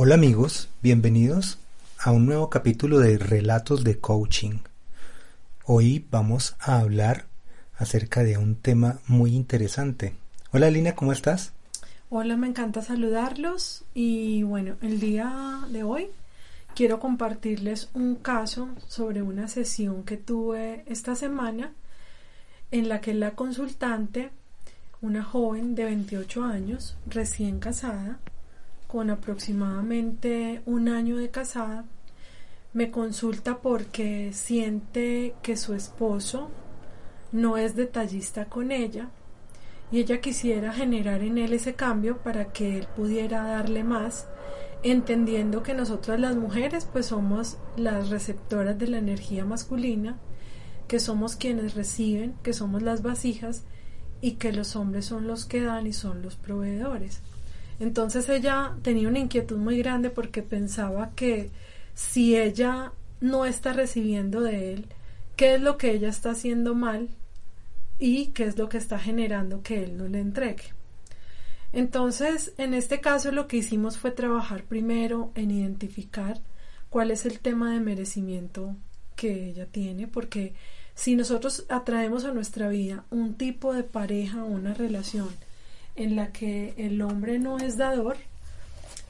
Hola amigos, bienvenidos a un nuevo capítulo de Relatos de Coaching. Hoy vamos a hablar acerca de un tema muy interesante. Hola Lina, ¿cómo estás? Hola, me encanta saludarlos y bueno, el día de hoy quiero compartirles un caso sobre una sesión que tuve esta semana en la que la consultante, una joven de 28 años, recién casada, con aproximadamente un año de casada, me consulta porque siente que su esposo no es detallista con ella y ella quisiera generar en él ese cambio para que él pudiera darle más, entendiendo que nosotras las mujeres pues somos las receptoras de la energía masculina, que somos quienes reciben, que somos las vasijas y que los hombres son los que dan y son los proveedores. Entonces ella tenía una inquietud muy grande porque pensaba que si ella no está recibiendo de él, ¿qué es lo que ella está haciendo mal y qué es lo que está generando que él no le entregue? Entonces, en este caso lo que hicimos fue trabajar primero en identificar cuál es el tema de merecimiento que ella tiene, porque si nosotros atraemos a nuestra vida un tipo de pareja o una relación en la que el hombre no es dador,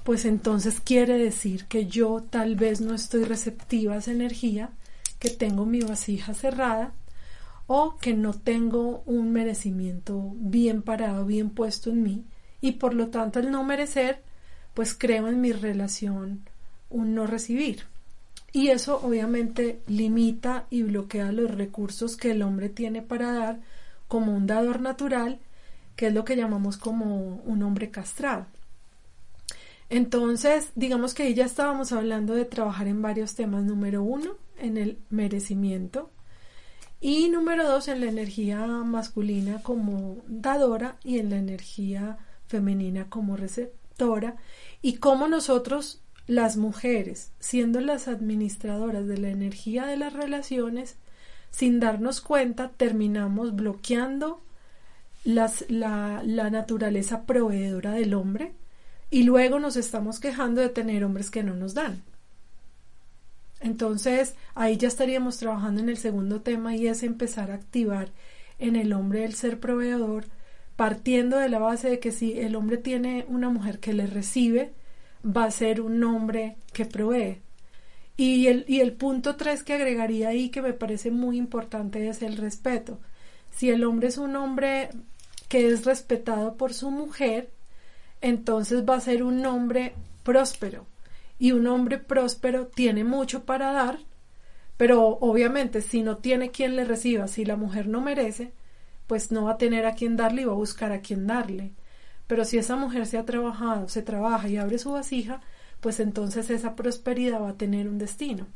pues entonces quiere decir que yo tal vez no estoy receptiva a esa energía, que tengo mi vasija cerrada o que no tengo un merecimiento bien parado, bien puesto en mí y por lo tanto el no merecer, pues creo en mi relación un no recibir. Y eso obviamente limita y bloquea los recursos que el hombre tiene para dar como un dador natural que es lo que llamamos como un hombre castrado. Entonces, digamos que ahí ya estábamos hablando de trabajar en varios temas. Número uno, en el merecimiento. Y número dos, en la energía masculina como dadora y en la energía femenina como receptora. Y cómo nosotros, las mujeres, siendo las administradoras de la energía de las relaciones, sin darnos cuenta, terminamos bloqueando la, la naturaleza proveedora del hombre y luego nos estamos quejando de tener hombres que no nos dan. Entonces ahí ya estaríamos trabajando en el segundo tema y es empezar a activar en el hombre el ser proveedor, partiendo de la base de que si el hombre tiene una mujer que le recibe, va a ser un hombre que provee. Y el, y el punto tres que agregaría ahí que me parece muy importante es el respeto. Si el hombre es un hombre que es respetado por su mujer, entonces va a ser un hombre próspero. Y un hombre próspero tiene mucho para dar, pero obviamente si no tiene quien le reciba, si la mujer no merece, pues no va a tener a quien darle y va a buscar a quien darle. Pero si esa mujer se ha trabajado, se trabaja y abre su vasija, pues entonces esa prosperidad va a tener un destino.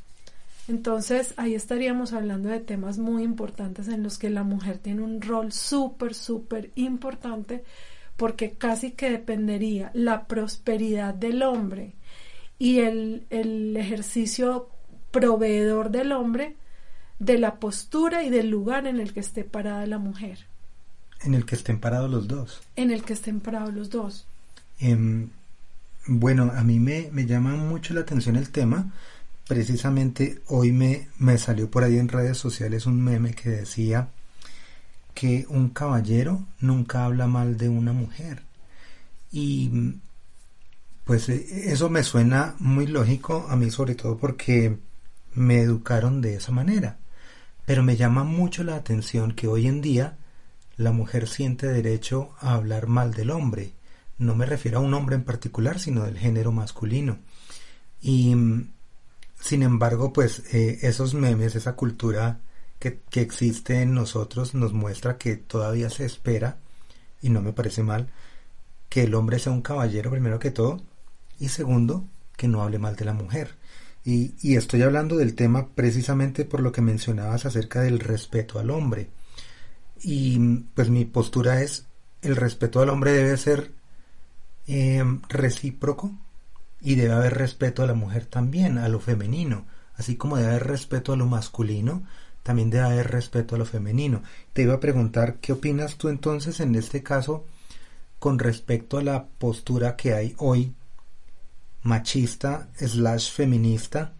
Entonces ahí estaríamos hablando de temas muy importantes en los que la mujer tiene un rol súper, súper importante porque casi que dependería la prosperidad del hombre y el, el ejercicio proveedor del hombre de la postura y del lugar en el que esté parada la mujer. En el que estén parados los dos. En el que estén parados los dos. Em, bueno, a mí me, me llama mucho la atención el tema precisamente hoy me, me salió por ahí en redes sociales un meme que decía que un caballero nunca habla mal de una mujer. Y pues e, eso me suena muy lógico a mí sobre todo porque me educaron de esa manera. Pero me llama mucho la atención que hoy en día la mujer siente derecho a hablar mal del hombre. No me refiero a un hombre en particular, sino del género masculino. Y sin embargo, pues eh, esos memes, esa cultura que, que existe en nosotros nos muestra que todavía se espera, y no me parece mal, que el hombre sea un caballero primero que todo, y segundo, que no hable mal de la mujer. Y, y, estoy hablando del tema precisamente por lo que mencionabas acerca del respeto al hombre. Y pues mi postura es, el respeto al hombre debe ser eh, recíproco y debe haber respeto a la mujer también, a lo femenino, así como debe haber respeto a lo masculino, también debe haber respeto a lo femenino. Te iba a preguntar, ¿qué opinas tú entonces en este caso con respecto a la postura que hay hoy machista slash feminista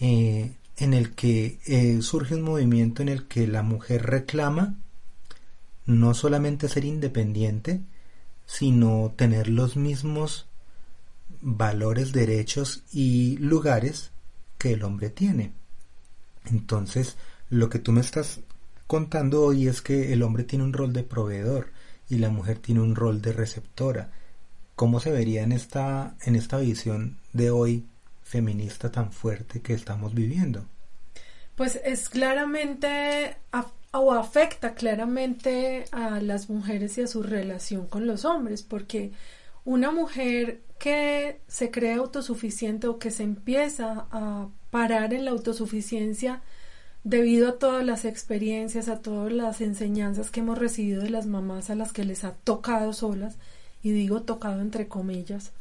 eh, en el que eh, surge un movimiento en el que la mujer reclama no solamente ser independiente, sino tener los mismos valores, derechos y lugares que el hombre tiene. Entonces, lo que tú me estás contando hoy es que el hombre tiene un rol de proveedor y la mujer tiene un rol de receptora. ¿Cómo se vería en esta, en esta visión de hoy feminista tan fuerte que estamos viviendo? Pues es claramente o afecta claramente a las mujeres y a su relación con los hombres, porque una mujer que se cree autosuficiente o que se empieza a parar en la autosuficiencia debido a todas las experiencias, a todas las enseñanzas que hemos recibido de las mamás a las que les ha tocado solas, y digo tocado entre comillas,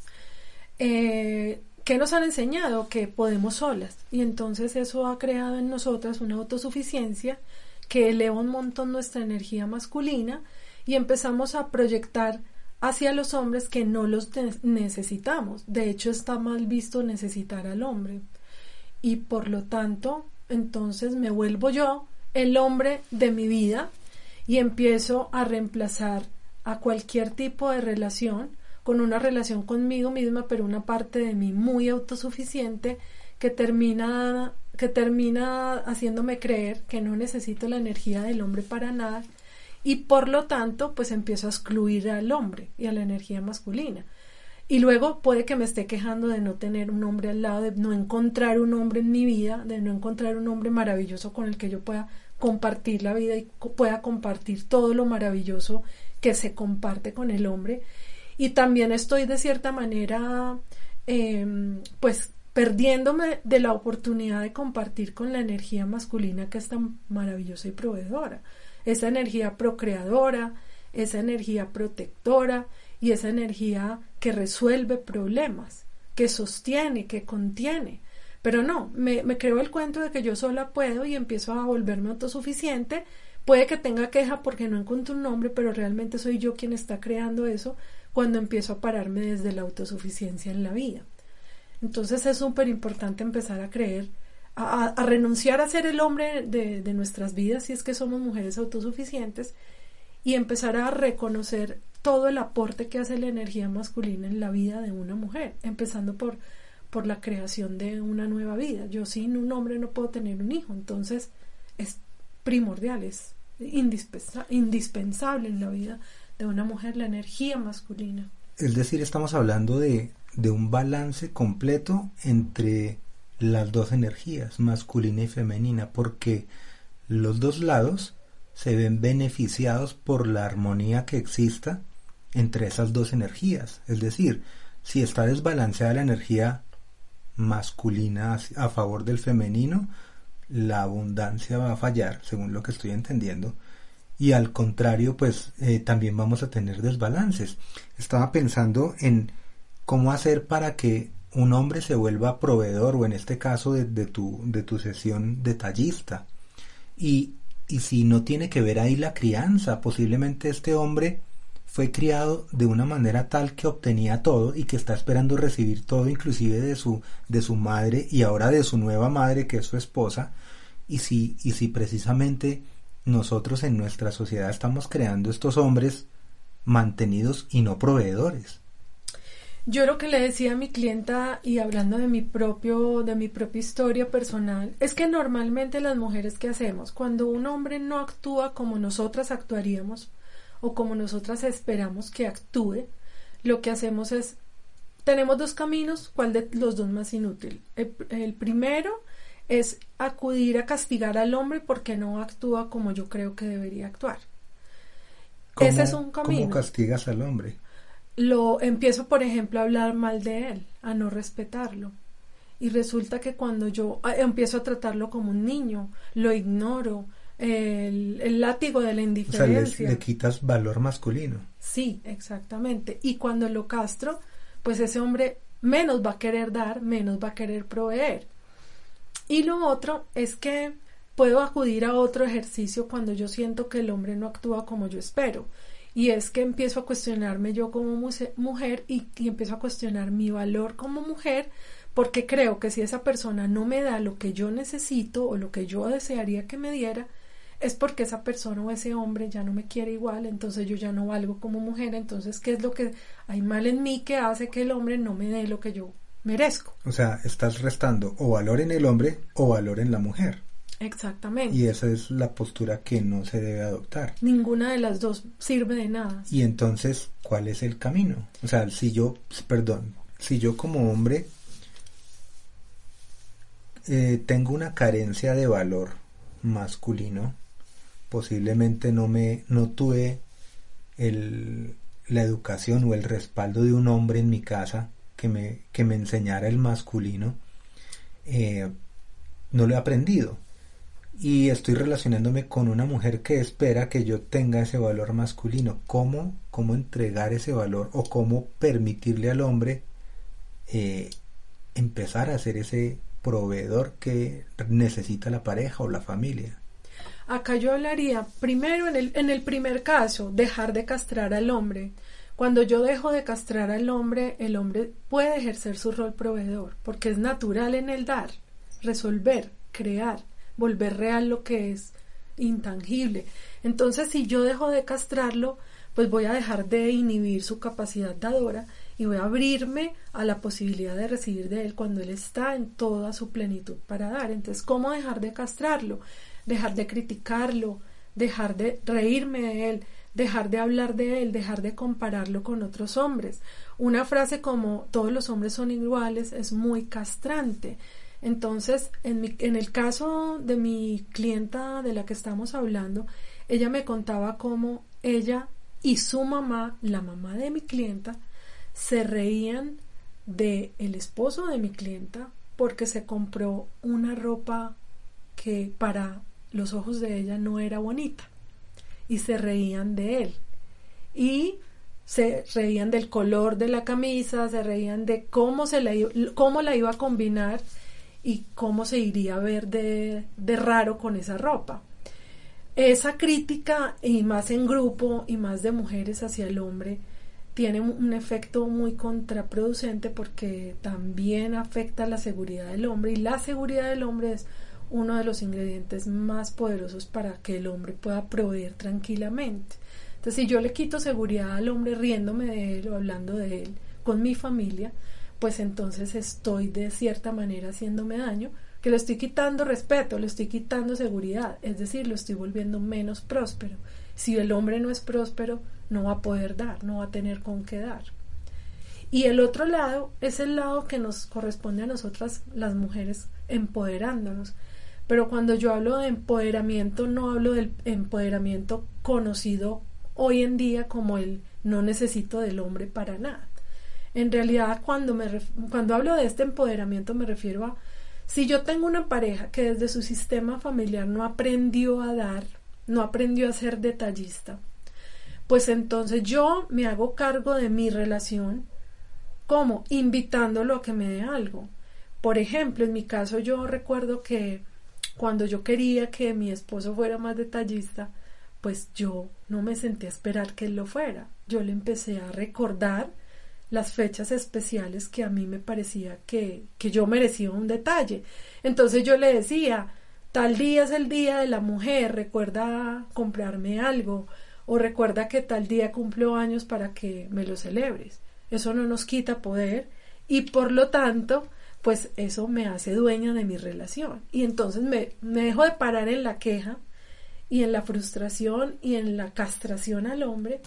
eh, que nos han enseñado que podemos solas. Y entonces eso ha creado en nosotras una autosuficiencia que eleva un montón nuestra energía masculina y empezamos a proyectar hacia los hombres que no los necesitamos. De hecho, está mal visto necesitar al hombre. Y por lo tanto, entonces me vuelvo yo el hombre de mi vida y empiezo a reemplazar a cualquier tipo de relación con una relación conmigo misma, pero una parte de mí muy autosuficiente que termina que termina haciéndome creer que no necesito la energía del hombre para nada y por lo tanto pues empiezo a excluir al hombre y a la energía masculina. Y luego puede que me esté quejando de no tener un hombre al lado, de no encontrar un hombre en mi vida, de no encontrar un hombre maravilloso con el que yo pueda compartir la vida y pueda compartir todo lo maravilloso que se comparte con el hombre. Y también estoy de cierta manera em, pues perdiéndome de la oportunidad de compartir con la energía masculina que es tan maravillosa y proveedora, esa energía procreadora, esa energía protectora y esa energía que resuelve problemas, que sostiene, que contiene. Pero no, me, creo el cuento de que yo sola puedo y empiezo a volverme autosuficiente. Puede que tenga queja porque no encuentro un nombre, pero realmente soy yo quien está creando eso cuando empiezo a pararme desde la autosuficiencia en la vida. Entonces es súper importante empezar a creer, a, renunciar a ser el hombre de, de nuestras vidas si es que somos mujeres autosuficientes y empezar a reconocer todo el aporte que hace la energía masculina en la vida de una mujer, empezando por, por la creación de una nueva vida. Yo sin un hombre no puedo tener un hijo, entonces es primordial, es indispensable en la vida de una mujer la energía masculina. Es decir, estamos hablando de de un balance completo entre las dos energías, masculina y femenina, porque los dos lados se ven beneficiados por la armonía que exista entre esas dos energías. Es decir, si está desbalanceada la energía masculina a favor del femenino, la abundancia va a fallar, según lo que estoy entendiendo. Y al contrario, pues eh, también vamos a tener desbalances. Estaba pensando en cómo hacer para que un hombre se vuelva proveedor o en este caso de, tu, de tu sesión detallista. Y, y si no tiene que ver ahí la crianza, posiblemente este hombre fue criado de una manera tal que obtenía todo y que está esperando recibir todo inclusive de su, de su madre y ahora de su nueva madre que es su esposa. Y si, y si precisamente nosotros en nuestra sociedad estamos creando estos hombres mantenidos y no proveedores. Yo lo que le decía a mi clienta y hablando de mi propio de mi propia historia personal es que normalmente las mujeres que hacemos cuando un hombre no actúa como nosotras actuaríamos o como nosotras esperamos que actúe, lo que hacemos es tenemos dos caminos, ¿cuál de los dos más inútil? El, primero es acudir a castigar al hombre porque no actúa como yo creo que debería actuar. Ese es un camino. ¿Cómo castigas al hombre? Lo empiezo, por ejemplo, a hablar mal de él, a no respetarlo. Y resulta que cuando yo ah, empiezo a tratarlo como un niño, lo ignoro, el, látigo de la indiferencia. le quitas valor masculino. Sí, exactamente. Y cuando lo castro, pues ese hombre menos va a querer dar, menos va a querer proveer. Y lo otro es que puedo acudir a otro ejercicio cuando yo siento que el hombre no actúa como yo espero. Y es que empiezo a cuestionarme yo como mujer y, empiezo a cuestionar mi valor como mujer porque creo que si esa persona no me da lo que yo necesito o lo que yo desearía que me diera, es porque esa persona o ese hombre ya no me quiere igual, entonces yo ya no valgo como mujer, entonces ¿qué es lo que hay mal en mí que hace que el hombre no me dé lo que yo merezco? O sea, estás restando o valor en el hombre o valor en la mujer. Exactamente. Y esa es la postura que no se debe adoptar. Ninguna de las dos sirve de nada. Y entonces, ¿cuál es el camino? O sea, si yo, perdón, si yo como hombre eh, tengo una carencia de valor masculino, posiblemente no me no tuve el, la educación o el respaldo de un hombre en mi casa que me, que me enseñara el masculino, eh, no lo he aprendido. Y estoy relacionándome con una mujer que espera que yo tenga ese valor masculino. ¿Cómo, cómo entregar ese valor o cómo permitirle al hombre eh, empezar a ser ese proveedor que necesita la pareja o la familia? Acá yo hablaría primero en el, en el primer caso, dejar de castrar al hombre. Cuando yo dejo de castrar al hombre, el hombre puede ejercer su rol proveedor, porque es natural en el dar, resolver, crear, volver real lo que es intangible. Entonces, si yo dejo de castrarlo, pues voy a dejar de inhibir su capacidad dadora y voy a abrirme a la posibilidad de recibir de él cuando él está en toda su plenitud para dar. Entonces, ¿cómo dejar de castrarlo? dejar de criticarlo, dejar de reírme de él, dejar de hablar de él, dejar de compararlo con otros hombres. Una frase como todos los hombres son iguales es muy castrante. Entonces, en, el caso de mi clienta de la que estamos hablando, ella me contaba cómo ella y su mamá, la mamá de mi clienta, se reían de el esposo de mi clienta porque se compró una ropa que para los ojos de ella no era bonita y se reían de él. Y se reían del color de la camisa, se reían de cómo, se la, cómo la iba a combinar y cómo se iría a ver de, de raro con esa ropa. Esa crítica, y más en grupo y más de mujeres hacia el hombre, tiene un efecto muy contraproducente porque también afecta la seguridad del hombre y la seguridad del hombre es uno de los ingredientes más poderosos para que el hombre pueda proveer tranquilamente. Entonces, si yo le quito seguridad al hombre riéndome de él o hablando de él con mi familia, pues entonces estoy de cierta manera haciéndome daño, que le estoy quitando respeto, le estoy quitando seguridad, es decir, lo estoy volviendo menos próspero. Si el hombre no es próspero, no va a poder dar, no va a tener con qué dar. Y el otro lado es el lado que nos corresponde a nosotras las mujeres empoderándonos, pero cuando yo hablo de empoderamiento, no hablo del empoderamiento conocido hoy en día como el no necesito del hombre para nada. En realidad, cuando, cuando hablo de este empoderamiento, me refiero a si yo tengo una pareja que desde su sistema familiar no aprendió a dar, no aprendió a ser detallista, pues entonces yo me hago cargo de mi relación como invitándolo a que me dé algo. Por ejemplo, en mi caso yo recuerdo que cuando yo quería que mi esposo fuera más detallista, pues yo no me sentía a esperar que él lo fuera. Yo le empecé a recordar las fechas especiales que a mí me parecía que, que yo merecía un detalle. Entonces yo le decía, tal día es el día de la mujer, recuerda comprarme algo, o recuerda que tal día cumplo años para que me lo celebres. Eso no nos quita poder y por lo tanto pues eso me hace dueña de mi relación. Y entonces me, me dejo de parar en la queja y en la frustración y en la castración al hombre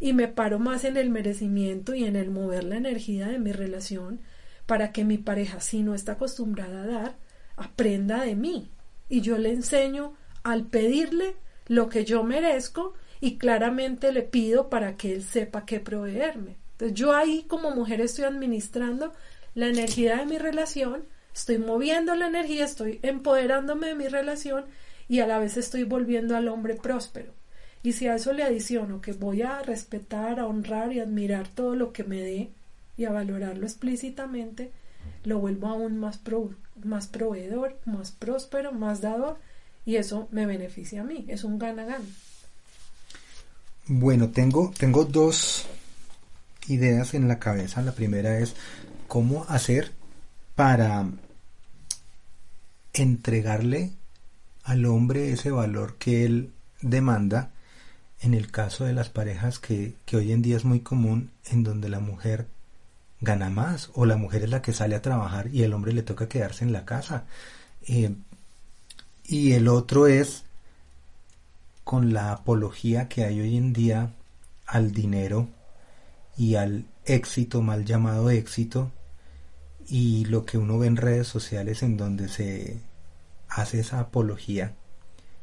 y me paro más en el merecimiento y en el mover la energía de mi relación para que mi pareja, si no está acostumbrada a dar, aprenda de mí. Y yo le enseño al pedirle lo que yo merezco y claramente le pido para que él sepa qué proveerme. Entonces yo ahí como mujer estoy administrando la energía de mi relación, estoy moviendo la energía, estoy empoderándome de mi relación y a la vez estoy volviendo al hombre próspero. Y si a eso le adiciono que voy a respetar, a honrar y admirar todo lo que me dé y a valorarlo explícitamente, lo vuelvo aún más, más proveedor, más próspero, más dador y eso me beneficia a mí, es un gana-gana. Bueno, tengo, tengo dos ideas en la cabeza. La primera es cómo hacer para entregarle al hombre ese valor que él demanda en el caso de las parejas que, hoy en día es muy común en donde la mujer gana más o la mujer es la que sale a trabajar y el hombre le toca quedarse en la casa. Eh, y el otro es con la apología que hay hoy en día al dinero y al éxito, mal llamado éxito, y lo que uno ve en redes sociales en donde se hace esa apología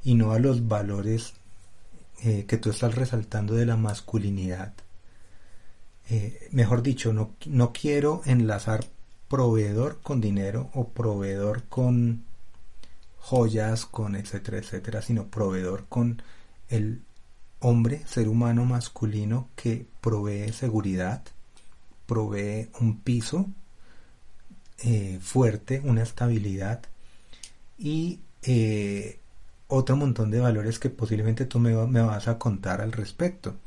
y no a los valores eh, que tú estás resaltando de la masculinidad. Eh, mejor dicho, no, no quiero enlazar proveedor con dinero o proveedor con joyas, con etcétera, etcétera, sino proveedor con el hombre, ser humano masculino que provee seguridad, provee un piso eh, fuerte, una estabilidad y otro montón de valores que posiblemente tú me, vas a contar al respecto.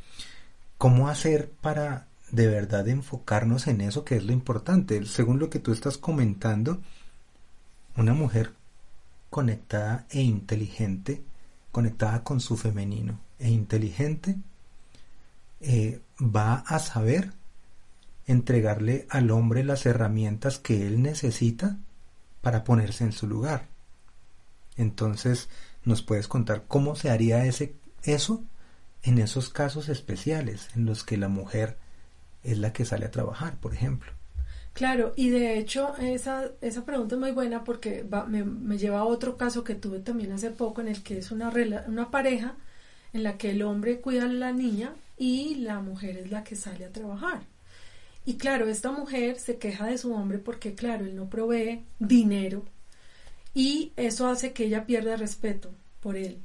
¿Cómo hacer para de verdad enfocarnos en eso que es lo importante? Según lo que tú estás comentando, una mujer conectada e inteligente, conectada con su femenino e inteligente, eh, va a saber entregarle al hombre las herramientas que él necesita para ponerse en su lugar. Entonces, ¿Nos puedes contar cómo se haría ese, eso en esos casos especiales en los que la mujer es la que sale a trabajar, por ejemplo? Claro, y de hecho esa, esa pregunta es muy buena porque me, lleva a otro caso que tuve también hace poco en el que es una, una pareja en la que el hombre cuida a la niña y la mujer es la que sale a trabajar. Y claro, esta mujer se queja de su hombre porque, claro, él no provee dinero y eso hace que ella pierda respeto por él.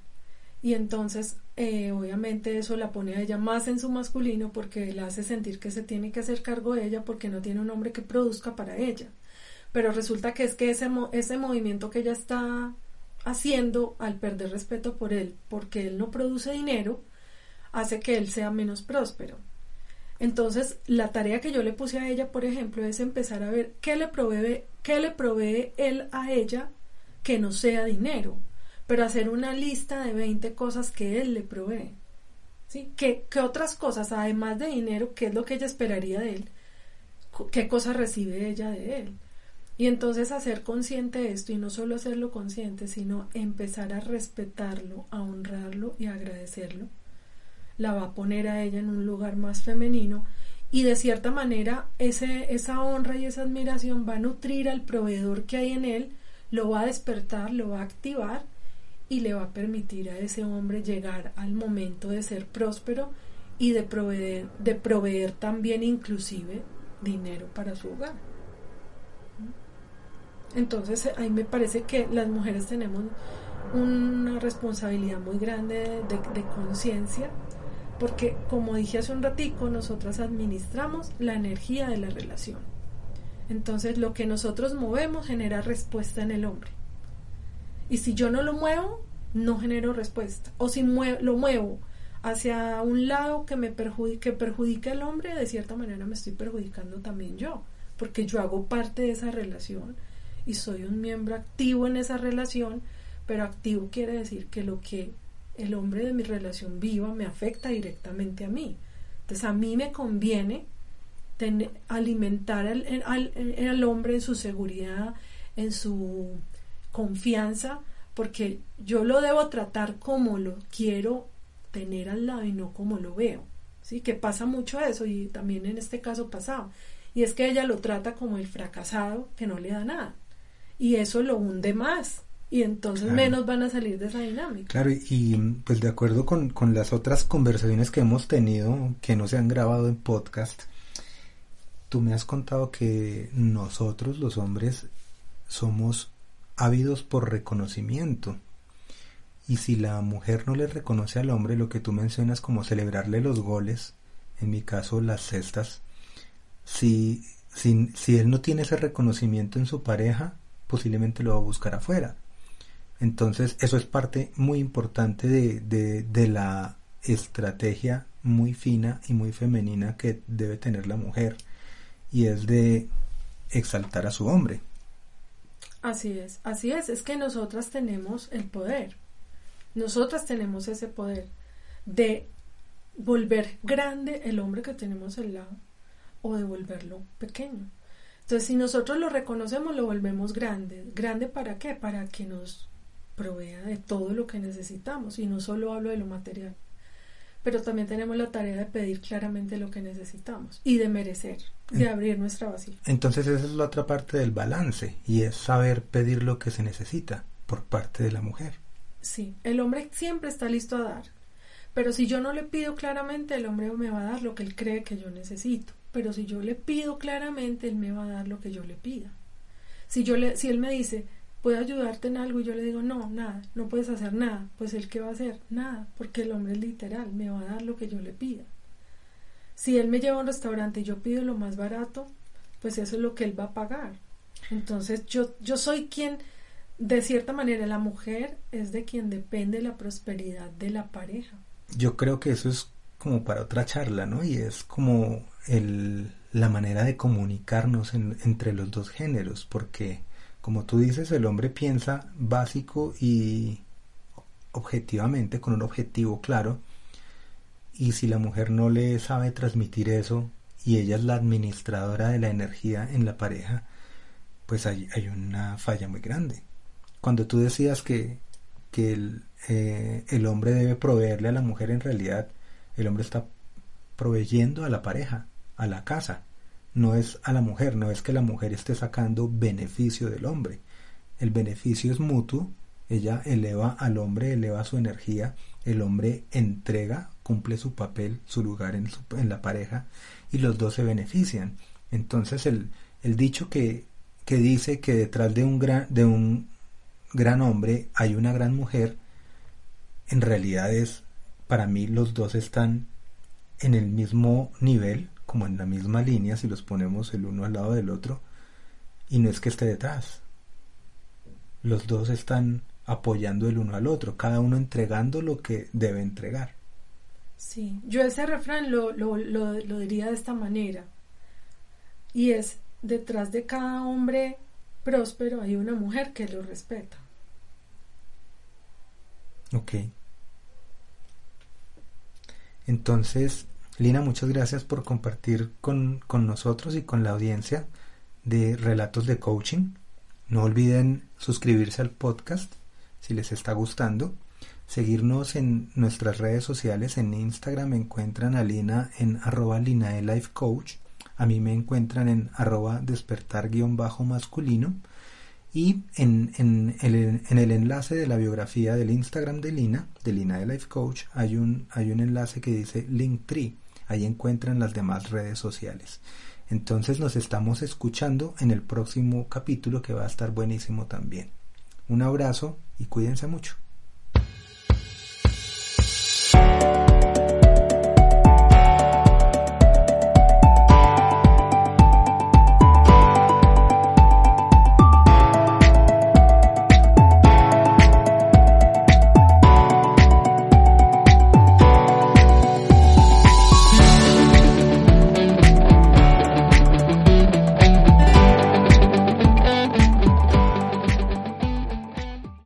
Y entonces, eh, obviamente, eso la pone a ella más en su masculino porque la hace sentir que se tiene que hacer cargo de ella porque no tiene un hombre que produzca para ella. Pero resulta que es que ese, ese movimiento que ella está haciendo al perder respeto por él, porque él no produce dinero, hace que él sea menos próspero. Entonces, la tarea que yo le puse a ella, por ejemplo, es empezar a ver qué le provee, qué le provee él a ella que no sea dinero, pero hacer una lista de 20 cosas que él le provee. ¿Sí? ¿Qué, ¿Qué, otras cosas, además de dinero, qué es lo que ella esperaría de él? ¿Qué cosas recibe ella de él? Y entonces hacer consciente esto y no solo hacerlo consciente, sino empezar a respetarlo, a honrarlo y a agradecerlo, la va a poner a ella en un lugar más femenino y de cierta manera ese, esa honra y esa admiración va a nutrir al proveedor que hay en él lo va a despertar, lo va a activar y le va a permitir a ese hombre llegar al momento de ser próspero y de proveer, de proveer también inclusive dinero para su hogar. Entonces ahí me parece que las mujeres tenemos una responsabilidad muy grande de, conciencia porque como dije hace un ratico, nosotras administramos la energía de la relación. Entonces lo que nosotros movemos genera respuesta en el hombre. Y si yo no lo muevo, no genero respuesta. O si lo muevo hacia un lado que me perjudique, que perjudique al hombre, de cierta manera me estoy perjudicando también yo, porque yo hago parte de esa relación y soy un miembro activo en esa relación, pero activo quiere decir que lo que el hombre de mi relación viva me afecta directamente a mí. Entonces a mí me conviene alimentar al, al, hombre en su seguridad, en su confianza, porque yo lo debo tratar como lo quiero tener al lado y no como lo veo. ¿sí? Que pasa mucho eso y también en este caso pasaba. Y es que ella lo trata como el fracasado que no le da nada. Y eso lo hunde más. Y entonces menos van a salir de esa dinámica. Claro, y, pues de acuerdo con, con las otras conversaciones que hemos tenido, que no se han grabado en podcast, tú me has contado que nosotros los hombres somos ávidos por reconocimiento. Y si la mujer no le reconoce al hombre lo que tú mencionas como celebrarle los goles, en mi caso las cestas, si, si, si él no tiene ese reconocimiento en su pareja, posiblemente lo va a buscar afuera. Entonces eso es parte muy importante de, de, de la estrategia muy fina y muy femenina que debe tener la mujer y es de exaltar a su hombre. Así es, así es, es que nosotras tenemos el poder, nosotras tenemos ese poder de volver grande el hombre que tenemos al lado o de volverlo pequeño. Entonces, si nosotros lo reconocemos, lo volvemos grande. ¿Grande para qué? Para que nos provea de todo lo que necesitamos. Y no solo hablo de lo material. Pero también tenemos la tarea de pedir claramente lo que necesitamos y de merecer, de abrir nuestra vasija. Entonces esa es la otra parte del balance y es saber pedir lo que se necesita por parte de la mujer. Sí, el hombre siempre está listo a dar, pero si yo no le pido claramente, el hombre me va a dar lo que él cree que yo necesito. Pero si yo le pido claramente, él me va a dar lo que yo le pida. Si yo le, si él me dice, ¿puedo ayudarte en algo? Y yo le digo, no, nada, no puedes hacer nada. Pues él qué va a hacer? Nada, porque el hombre es literal, me va a dar lo que yo le pida. Si él me lleva a un restaurante y yo pido lo más barato, pues eso es lo que él va a pagar. Entonces yo, yo soy quien de cierta manera la mujer es de quien depende la prosperidad de la pareja. Yo creo que eso es como para otra charla, ¿no? Y es como el, la manera de comunicarnos entre los dos géneros, porque como tú dices, el hombre piensa básico y objetivamente, con un objetivo claro, y si la mujer no le sabe transmitir eso y ella es la administradora de la energía en la pareja, pues hay, una falla muy grande cuando tú decías que, que el, eh, el hombre debe proveerle a la mujer, en realidad el hombre está proveyendo a la pareja, a la casa. No es a la mujer, no es que la mujer esté sacando beneficio del hombre. El beneficio es mutuo, ella eleva al hombre, eleva su energía, el hombre entrega, cumple su papel, su lugar en, en la pareja y los dos se benefician. Entonces el, el dicho que, que dice que detrás de un, gran, de un gran hombre, hay una gran mujer, en realidad es, para mí los dos están en el mismo nivel, como en la misma línea, si los ponemos el uno al lado del otro, y no es que esté detrás. Los dos están apoyando el uno al otro, cada uno entregando lo que debe entregar. Sí, yo ese refrán lo, lo, lo, lo diría de esta manera, y es, detrás de cada hombre próspero hay una mujer que lo respeta. Ok. Entonces, Lina, muchas gracias por compartir con, con, nosotros y con la audiencia de Relatos de Coaching. No olviden suscribirse al podcast si les está gustando. Seguirnos en nuestras redes sociales. En Instagram me encuentran a Lina en arroba Coach. A mí me encuentran en arroba despertar-masculino. Y en, en, el, enlace de la biografía del Instagram de Lina, de Lina de Life Coach, hay un, hay un enlace que dice Linktree. Ahí encuentran las demás redes sociales. Entonces nos estamos escuchando en el próximo capítulo que va a estar buenísimo también. Un abrazo y cuídense mucho.